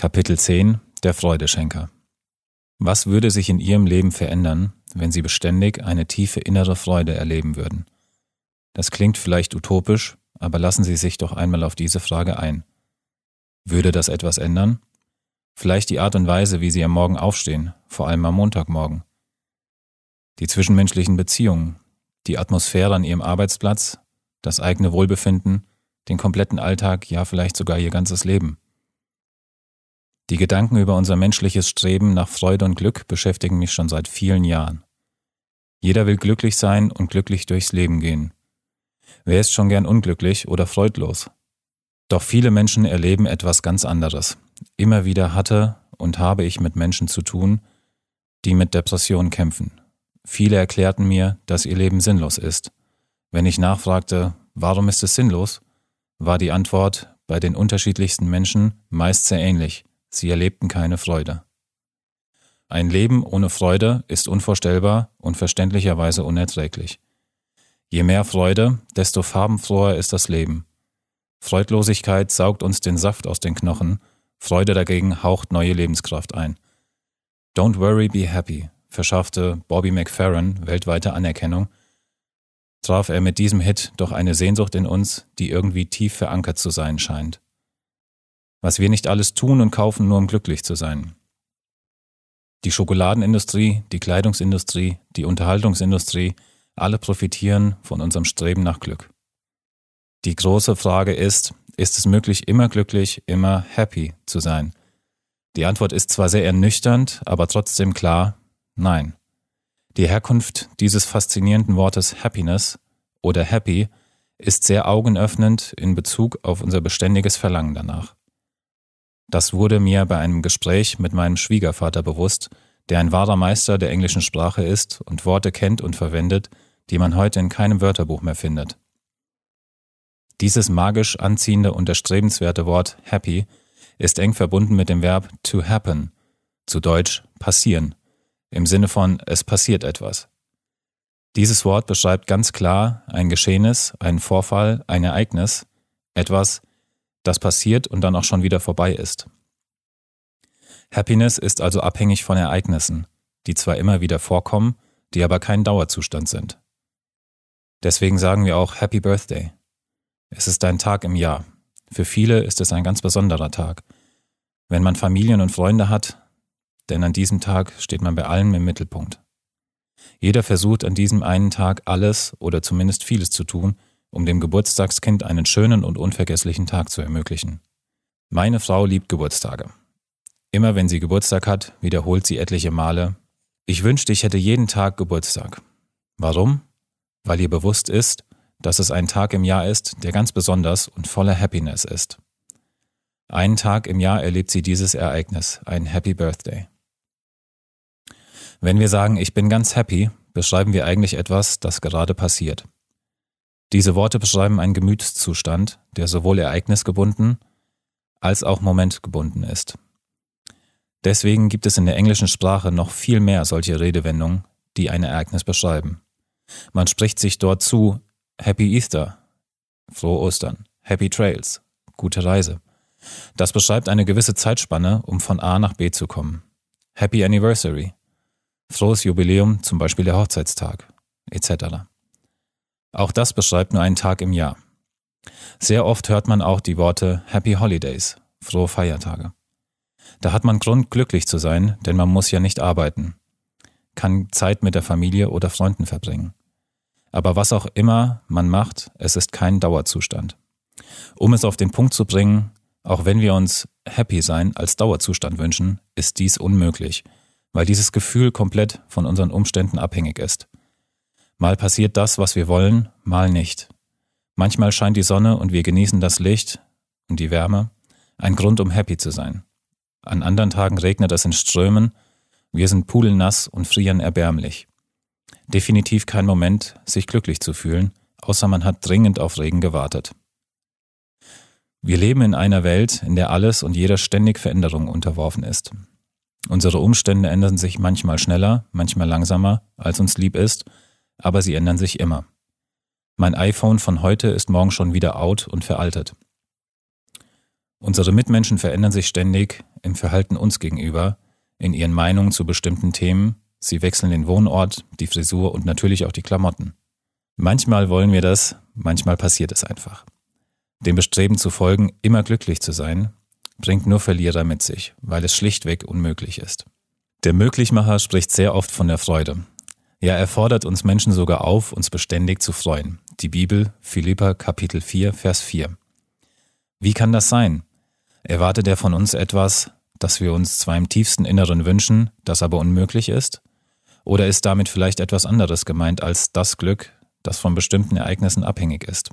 Kapitel 10 Der Freudeschenker Was würde sich in Ihrem Leben verändern, wenn Sie beständig eine tiefe innere Freude erleben würden? Das klingt vielleicht utopisch, aber lassen Sie sich doch einmal auf diese Frage ein. Würde das etwas ändern? Vielleicht die Art und Weise, wie Sie am Morgen aufstehen, vor allem am Montagmorgen. Die zwischenmenschlichen Beziehungen, die Atmosphäre an Ihrem Arbeitsplatz, das eigene Wohlbefinden, den kompletten Alltag, ja vielleicht sogar Ihr ganzes Leben. Die Gedanken über unser menschliches Streben nach Freude und Glück beschäftigen mich schon seit vielen Jahren. Jeder will glücklich sein und glücklich durchs Leben gehen. Wer ist schon gern unglücklich oder freudlos? Doch viele Menschen erleben etwas ganz anderes. Immer wieder hatte und habe ich mit Menschen zu tun, die mit Depressionen kämpfen. Viele erklärten mir, dass ihr Leben sinnlos ist. Wenn ich nachfragte, warum ist es sinnlos, war die Antwort bei den unterschiedlichsten Menschen meist sehr ähnlich. Sie erlebten keine Freude. Ein Leben ohne Freude ist unvorstellbar und verständlicherweise unerträglich. Je mehr Freude, desto farbenfroher ist das Leben. Freudlosigkeit saugt uns den Saft aus den Knochen, Freude dagegen haucht neue Lebenskraft ein. Don't worry, be happy verschaffte Bobby McFerrin weltweite Anerkennung, traf er mit diesem Hit doch eine Sehnsucht in uns, die irgendwie tief verankert zu sein scheint was wir nicht alles tun und kaufen, nur um glücklich zu sein. Die Schokoladenindustrie, die Kleidungsindustrie, die Unterhaltungsindustrie, alle profitieren von unserem Streben nach Glück. Die große Frage ist, ist es möglich, immer glücklich, immer happy zu sein? Die Antwort ist zwar sehr ernüchternd, aber trotzdem klar, nein. Die Herkunft dieses faszinierenden Wortes Happiness oder Happy ist sehr augenöffnend in Bezug auf unser beständiges Verlangen danach. Das wurde mir bei einem Gespräch mit meinem Schwiegervater bewusst, der ein wahrer Meister der englischen Sprache ist und Worte kennt und verwendet, die man heute in keinem Wörterbuch mehr findet. Dieses magisch anziehende und erstrebenswerte Wort happy ist eng verbunden mit dem Verb to happen, zu Deutsch passieren, im Sinne von es passiert etwas. Dieses Wort beschreibt ganz klar ein Geschehnis, einen Vorfall, ein Ereignis, etwas, das passiert und dann auch schon wieder vorbei ist. Happiness ist also abhängig von Ereignissen, die zwar immer wieder vorkommen, die aber kein Dauerzustand sind. Deswegen sagen wir auch Happy Birthday. Es ist ein Tag im Jahr. Für viele ist es ein ganz besonderer Tag. Wenn man Familien und Freunde hat, denn an diesem Tag steht man bei allem im Mittelpunkt. Jeder versucht an diesem einen Tag alles oder zumindest vieles zu tun, um dem Geburtstagskind einen schönen und unvergesslichen Tag zu ermöglichen. Meine Frau liebt Geburtstage. Immer wenn sie Geburtstag hat, wiederholt sie etliche Male, ich wünschte, ich hätte jeden Tag Geburtstag. Warum? Weil ihr bewusst ist, dass es ein Tag im Jahr ist, der ganz besonders und voller Happiness ist. Einen Tag im Jahr erlebt sie dieses Ereignis, ein Happy Birthday. Wenn wir sagen, ich bin ganz happy, beschreiben wir eigentlich etwas, das gerade passiert. Diese Worte beschreiben einen Gemütszustand, der sowohl ereignisgebunden als auch momentgebunden ist. Deswegen gibt es in der englischen Sprache noch viel mehr solche Redewendungen, die ein Ereignis beschreiben. Man spricht sich dort zu Happy Easter, frohe Ostern, Happy Trails, gute Reise. Das beschreibt eine gewisse Zeitspanne, um von A nach B zu kommen. Happy Anniversary, frohes Jubiläum, zum Beispiel der Hochzeitstag, etc. Auch das beschreibt nur einen Tag im Jahr. Sehr oft hört man auch die Worte Happy Holidays, frohe Feiertage. Da hat man Grund, glücklich zu sein, denn man muss ja nicht arbeiten, kann Zeit mit der Familie oder Freunden verbringen. Aber was auch immer man macht, es ist kein Dauerzustand. Um es auf den Punkt zu bringen, auch wenn wir uns Happy sein als Dauerzustand wünschen, ist dies unmöglich, weil dieses Gefühl komplett von unseren Umständen abhängig ist. Mal passiert das, was wir wollen, mal nicht. Manchmal scheint die Sonne und wir genießen das Licht und die Wärme, ein Grund, um happy zu sein. An anderen Tagen regnet es in Strömen, wir sind pudelnass und frieren erbärmlich. Definitiv kein Moment, sich glücklich zu fühlen, außer man hat dringend auf Regen gewartet. Wir leben in einer Welt, in der alles und jeder ständig Veränderungen unterworfen ist. Unsere Umstände ändern sich manchmal schneller, manchmal langsamer, als uns lieb ist, aber sie ändern sich immer. Mein iPhone von heute ist morgen schon wieder out und veraltet. Unsere Mitmenschen verändern sich ständig im Verhalten uns gegenüber, in ihren Meinungen zu bestimmten Themen, sie wechseln den Wohnort, die Frisur und natürlich auch die Klamotten. Manchmal wollen wir das, manchmal passiert es einfach. Dem Bestreben zu folgen, immer glücklich zu sein, bringt nur Verlierer mit sich, weil es schlichtweg unmöglich ist. Der Möglichmacher spricht sehr oft von der Freude. Ja, er fordert uns Menschen sogar auf, uns beständig zu freuen. Die Bibel, Philippa Kapitel 4, Vers 4. Wie kann das sein? Erwartet er von uns etwas, das wir uns zwar im tiefsten Inneren wünschen, das aber unmöglich ist? Oder ist damit vielleicht etwas anderes gemeint als das Glück, das von bestimmten Ereignissen abhängig ist?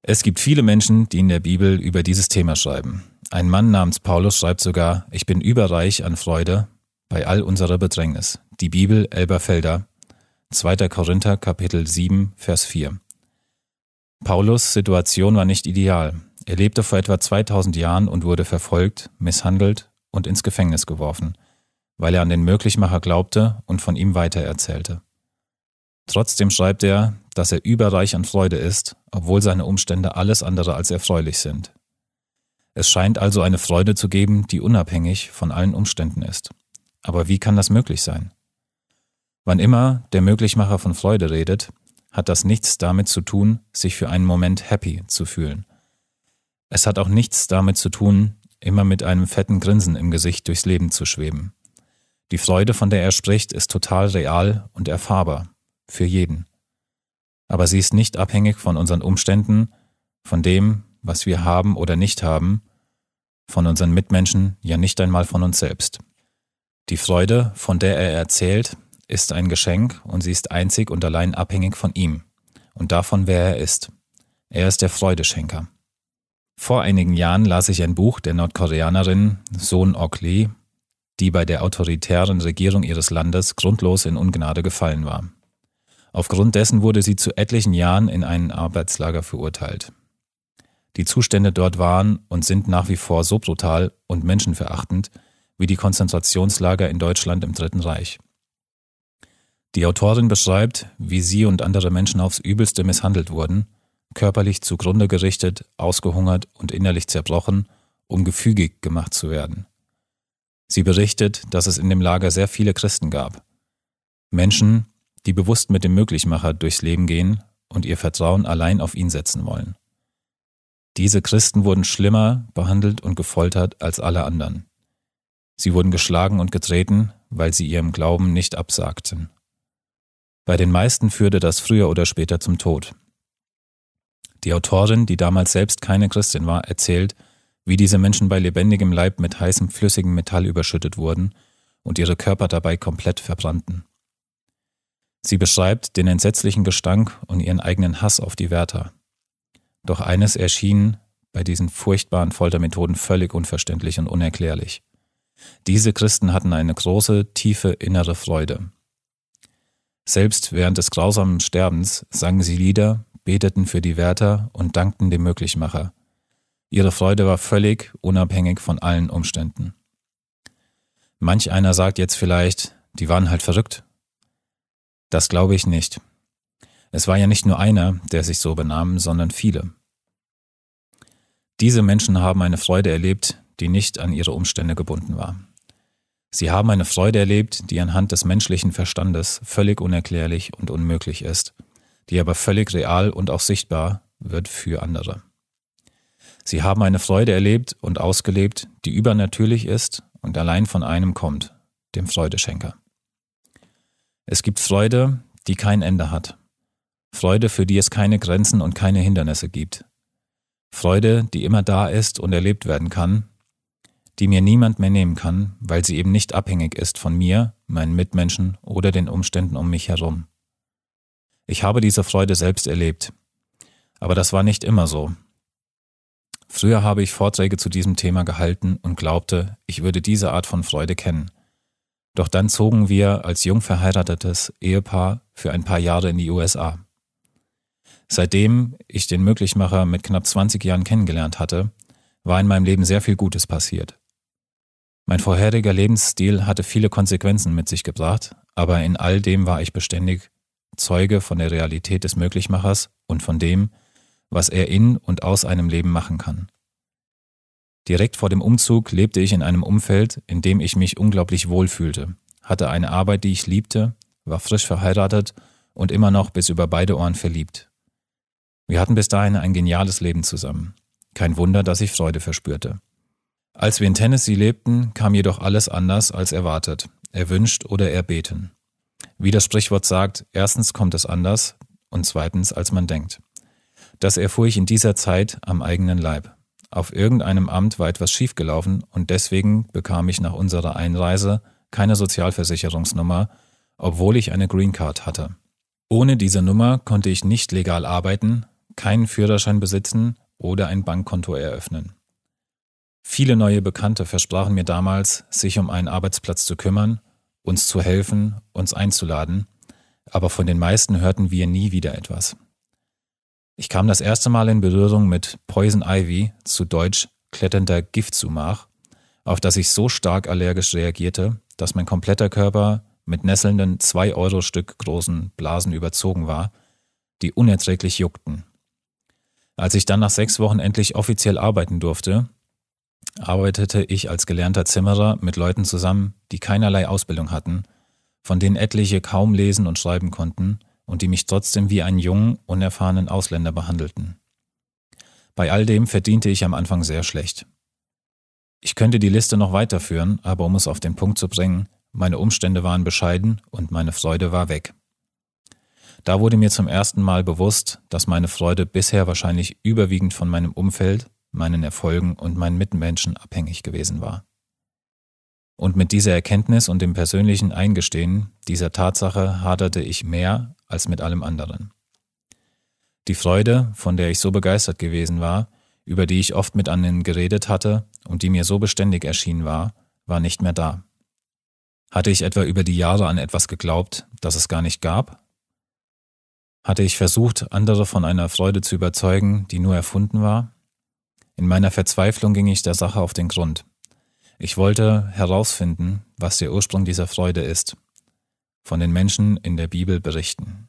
Es gibt viele Menschen, die in der Bibel über dieses Thema schreiben. Ein Mann namens Paulus schreibt sogar, ich bin überreich an Freude bei all unserer Bedrängnis. Die Bibel Elberfelder, 2. Korinther Kapitel 7, Vers 4. Paulus Situation war nicht ideal. Er lebte vor etwa 2000 Jahren und wurde verfolgt, misshandelt und ins Gefängnis geworfen, weil er an den Möglichmacher glaubte und von ihm weitererzählte. Trotzdem schreibt er, dass er überreich an Freude ist, obwohl seine Umstände alles andere als erfreulich sind. Es scheint also eine Freude zu geben, die unabhängig von allen Umständen ist. Aber wie kann das möglich sein? Wann immer der Möglichmacher von Freude redet, hat das nichts damit zu tun, sich für einen Moment happy zu fühlen. Es hat auch nichts damit zu tun, immer mit einem fetten Grinsen im Gesicht durchs Leben zu schweben. Die Freude, von der er spricht, ist total real und erfahrbar, für jeden. Aber sie ist nicht abhängig von unseren Umständen, von dem, was wir haben oder nicht haben, von unseren Mitmenschen, ja nicht einmal von uns selbst. Die Freude, von der er erzählt, ist ein Geschenk und sie ist einzig und allein abhängig von ihm und davon, wer er ist. Er ist der Freudeschenker. Vor einigen Jahren las ich ein Buch der Nordkoreanerin Sohn Ok Lee, die bei der autoritären Regierung ihres Landes grundlos in Ungnade gefallen war. Aufgrund dessen wurde sie zu etlichen Jahren in ein Arbeitslager verurteilt. Die Zustände dort waren und sind nach wie vor so brutal und menschenverachtend wie die Konzentrationslager in Deutschland im Dritten Reich. Die Autorin beschreibt, wie sie und andere Menschen aufs übelste misshandelt wurden, körperlich zugrunde gerichtet, ausgehungert und innerlich zerbrochen, um gefügig gemacht zu werden. Sie berichtet, dass es in dem Lager sehr viele Christen gab. Menschen, die bewusst mit dem Möglichmacher durchs Leben gehen und ihr Vertrauen allein auf ihn setzen wollen. Diese Christen wurden schlimmer behandelt und gefoltert als alle anderen. Sie wurden geschlagen und getreten, weil sie ihrem Glauben nicht absagten. Bei den meisten führte das früher oder später zum Tod. Die Autorin, die damals selbst keine Christin war, erzählt, wie diese Menschen bei lebendigem Leib mit heißem flüssigem Metall überschüttet wurden und ihre Körper dabei komplett verbrannten. Sie beschreibt den entsetzlichen Gestank und ihren eigenen Hass auf die Wärter. Doch eines erschien bei diesen furchtbaren Foltermethoden völlig unverständlich und unerklärlich. Diese Christen hatten eine große, tiefe innere Freude. Selbst während des grausamen Sterbens sangen sie Lieder, beteten für die Wärter und dankten dem Möglichmacher. Ihre Freude war völlig unabhängig von allen Umständen. Manch einer sagt jetzt vielleicht, die waren halt verrückt. Das glaube ich nicht. Es war ja nicht nur einer, der sich so benahm, sondern viele. Diese Menschen haben eine Freude erlebt, die nicht an ihre Umstände gebunden war. Sie haben eine Freude erlebt, die anhand des menschlichen Verstandes völlig unerklärlich und unmöglich ist, die aber völlig real und auch sichtbar wird für andere. Sie haben eine Freude erlebt und ausgelebt, die übernatürlich ist und allein von einem kommt, dem Freudeschenker. Es gibt Freude, die kein Ende hat. Freude, für die es keine Grenzen und keine Hindernisse gibt. Freude, die immer da ist und erlebt werden kann, die mir niemand mehr nehmen kann, weil sie eben nicht abhängig ist von mir, meinen Mitmenschen oder den Umständen um mich herum. Ich habe diese Freude selbst erlebt. Aber das war nicht immer so. Früher habe ich Vorträge zu diesem Thema gehalten und glaubte, ich würde diese Art von Freude kennen. Doch dann zogen wir als jung verheiratetes Ehepaar für ein paar Jahre in die USA. Seitdem ich den Möglichmacher mit knapp 20 Jahren kennengelernt hatte, war in meinem Leben sehr viel Gutes passiert. Mein vorheriger Lebensstil hatte viele Konsequenzen mit sich gebracht, aber in all dem war ich beständig Zeuge von der Realität des Möglichmachers und von dem, was er in und aus einem Leben machen kann. Direkt vor dem Umzug lebte ich in einem Umfeld, in dem ich mich unglaublich wohl fühlte, hatte eine Arbeit, die ich liebte, war frisch verheiratet und immer noch bis über beide Ohren verliebt. Wir hatten bis dahin ein geniales Leben zusammen. Kein Wunder, dass ich Freude verspürte. Als wir in Tennessee lebten, kam jedoch alles anders als erwartet, erwünscht oder erbeten. Wie das Sprichwort sagt, erstens kommt es anders und zweitens als man denkt. Das erfuhr ich in dieser Zeit am eigenen Leib. Auf irgendeinem Amt war etwas schiefgelaufen und deswegen bekam ich nach unserer Einreise keine Sozialversicherungsnummer, obwohl ich eine Green Card hatte. Ohne diese Nummer konnte ich nicht legal arbeiten, keinen Führerschein besitzen oder ein Bankkonto eröffnen. Viele neue Bekannte versprachen mir damals, sich um einen Arbeitsplatz zu kümmern, uns zu helfen, uns einzuladen, aber von den meisten hörten wir nie wieder etwas. Ich kam das erste Mal in Berührung mit Poison Ivy, zu Deutsch kletternder Giftsumach, auf das ich so stark allergisch reagierte, dass mein kompletter Körper mit nesselnden zwei Euro Stück großen Blasen überzogen war, die unerträglich juckten. Als ich dann nach sechs Wochen endlich offiziell arbeiten durfte, arbeitete ich als gelernter Zimmerer mit Leuten zusammen, die keinerlei Ausbildung hatten, von denen etliche kaum lesen und schreiben konnten und die mich trotzdem wie einen jungen, unerfahrenen Ausländer behandelten. Bei all dem verdiente ich am Anfang sehr schlecht. Ich könnte die Liste noch weiterführen, aber um es auf den Punkt zu bringen, meine Umstände waren bescheiden und meine Freude war weg. Da wurde mir zum ersten Mal bewusst, dass meine Freude bisher wahrscheinlich überwiegend von meinem Umfeld, meinen Erfolgen und meinen Mitmenschen abhängig gewesen war. Und mit dieser Erkenntnis und dem persönlichen Eingestehen dieser Tatsache haderte ich mehr als mit allem anderen. Die Freude, von der ich so begeistert gewesen war, über die ich oft mit anderen geredet hatte und die mir so beständig erschienen war, war nicht mehr da. Hatte ich etwa über die Jahre an etwas geglaubt, das es gar nicht gab? Hatte ich versucht, andere von einer Freude zu überzeugen, die nur erfunden war? In meiner Verzweiflung ging ich der Sache auf den Grund. Ich wollte herausfinden, was der Ursprung dieser Freude ist, von den Menschen in der Bibel berichten.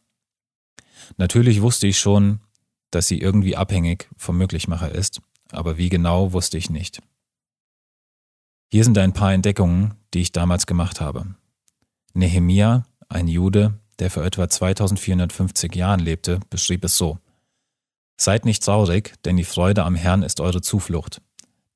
Natürlich wusste ich schon, dass sie irgendwie abhängig vom Möglichmacher ist, aber wie genau wusste ich nicht. Hier sind ein paar Entdeckungen, die ich damals gemacht habe. Nehemia, ein Jude, der vor etwa 2450 Jahren lebte, beschrieb es so. Seid nicht traurig, denn die Freude am Herrn ist eure Zuflucht.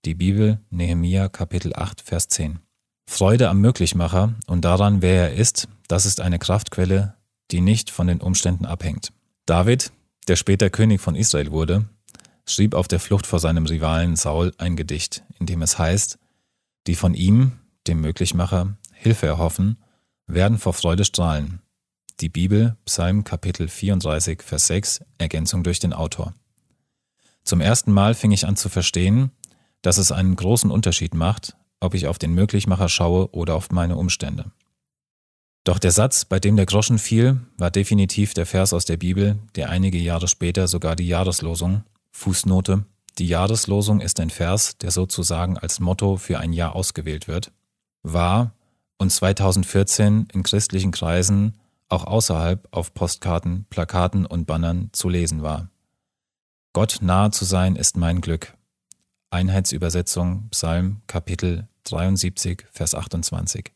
Die Bibel, Nehemia, Kapitel 8, Vers 10. Freude am Möglichmacher und daran, wer er ist, das ist eine Kraftquelle, die nicht von den Umständen abhängt. David, der später König von Israel wurde, schrieb auf der Flucht vor seinem Rivalen Saul ein Gedicht, in dem es heißt, die von ihm, dem Möglichmacher, Hilfe erhoffen, werden vor Freude strahlen. Die Bibel, Psalm Kapitel 34, Vers 6, Ergänzung durch den Autor. Zum ersten Mal fing ich an zu verstehen, dass es einen großen Unterschied macht, ob ich auf den Möglichmacher schaue oder auf meine Umstände. Doch der Satz, bei dem der Groschen fiel, war definitiv der Vers aus der Bibel, der einige Jahre später sogar die Jahreslosung, Fußnote, die Jahreslosung ist ein Vers, der sozusagen als Motto für ein Jahr ausgewählt wird, war und 2014 in christlichen Kreisen auch außerhalb auf Postkarten, Plakaten und Bannern zu lesen war. Gott nahe zu sein ist mein Glück. Einheitsübersetzung Psalm Kapitel 73 Vers 28.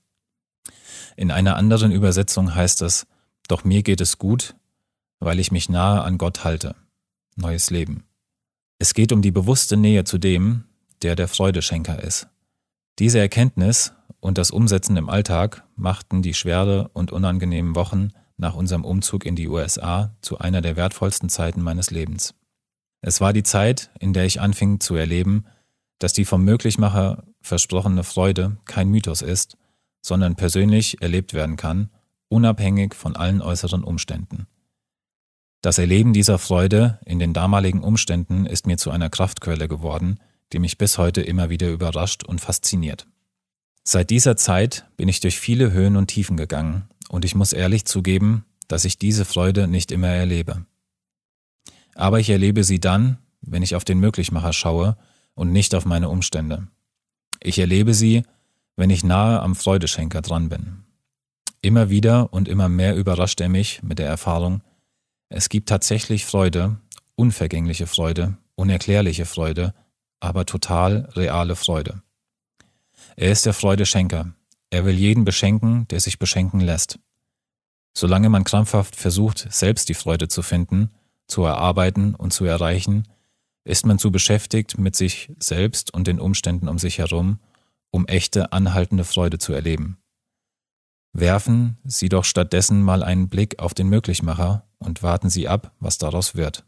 In einer anderen Übersetzung heißt es, Doch mir geht es gut, weil ich mich nahe an Gott halte. Neues Leben. Es geht um die bewusste Nähe zu dem, der der Freudeschenker ist. Diese Erkenntnis und das Umsetzen im Alltag machten die schwere und unangenehmen Wochen nach unserem Umzug in die USA zu einer der wertvollsten Zeiten meines Lebens. Es war die Zeit, in der ich anfing zu erleben, dass die vom Möglichmacher versprochene Freude kein Mythos ist, sondern persönlich erlebt werden kann, unabhängig von allen äußeren Umständen. Das Erleben dieser Freude in den damaligen Umständen ist mir zu einer Kraftquelle geworden, die mich bis heute immer wieder überrascht und fasziniert. Seit dieser Zeit bin ich durch viele Höhen und Tiefen gegangen und ich muss ehrlich zugeben, dass ich diese Freude nicht immer erlebe. Aber ich erlebe sie dann, wenn ich auf den Möglichmacher schaue und nicht auf meine Umstände. Ich erlebe sie, wenn ich nahe am Freudeschenker dran bin. Immer wieder und immer mehr überrascht er mich mit der Erfahrung, es gibt tatsächlich Freude, unvergängliche Freude, unerklärliche Freude, aber total reale Freude. Er ist der Freudeschenker. Er will jeden beschenken, der sich beschenken lässt. Solange man krampfhaft versucht, selbst die Freude zu finden, zu erarbeiten und zu erreichen, ist man zu beschäftigt mit sich selbst und den Umständen um sich herum, um echte, anhaltende Freude zu erleben. Werfen Sie doch stattdessen mal einen Blick auf den Möglichmacher und warten Sie ab, was daraus wird.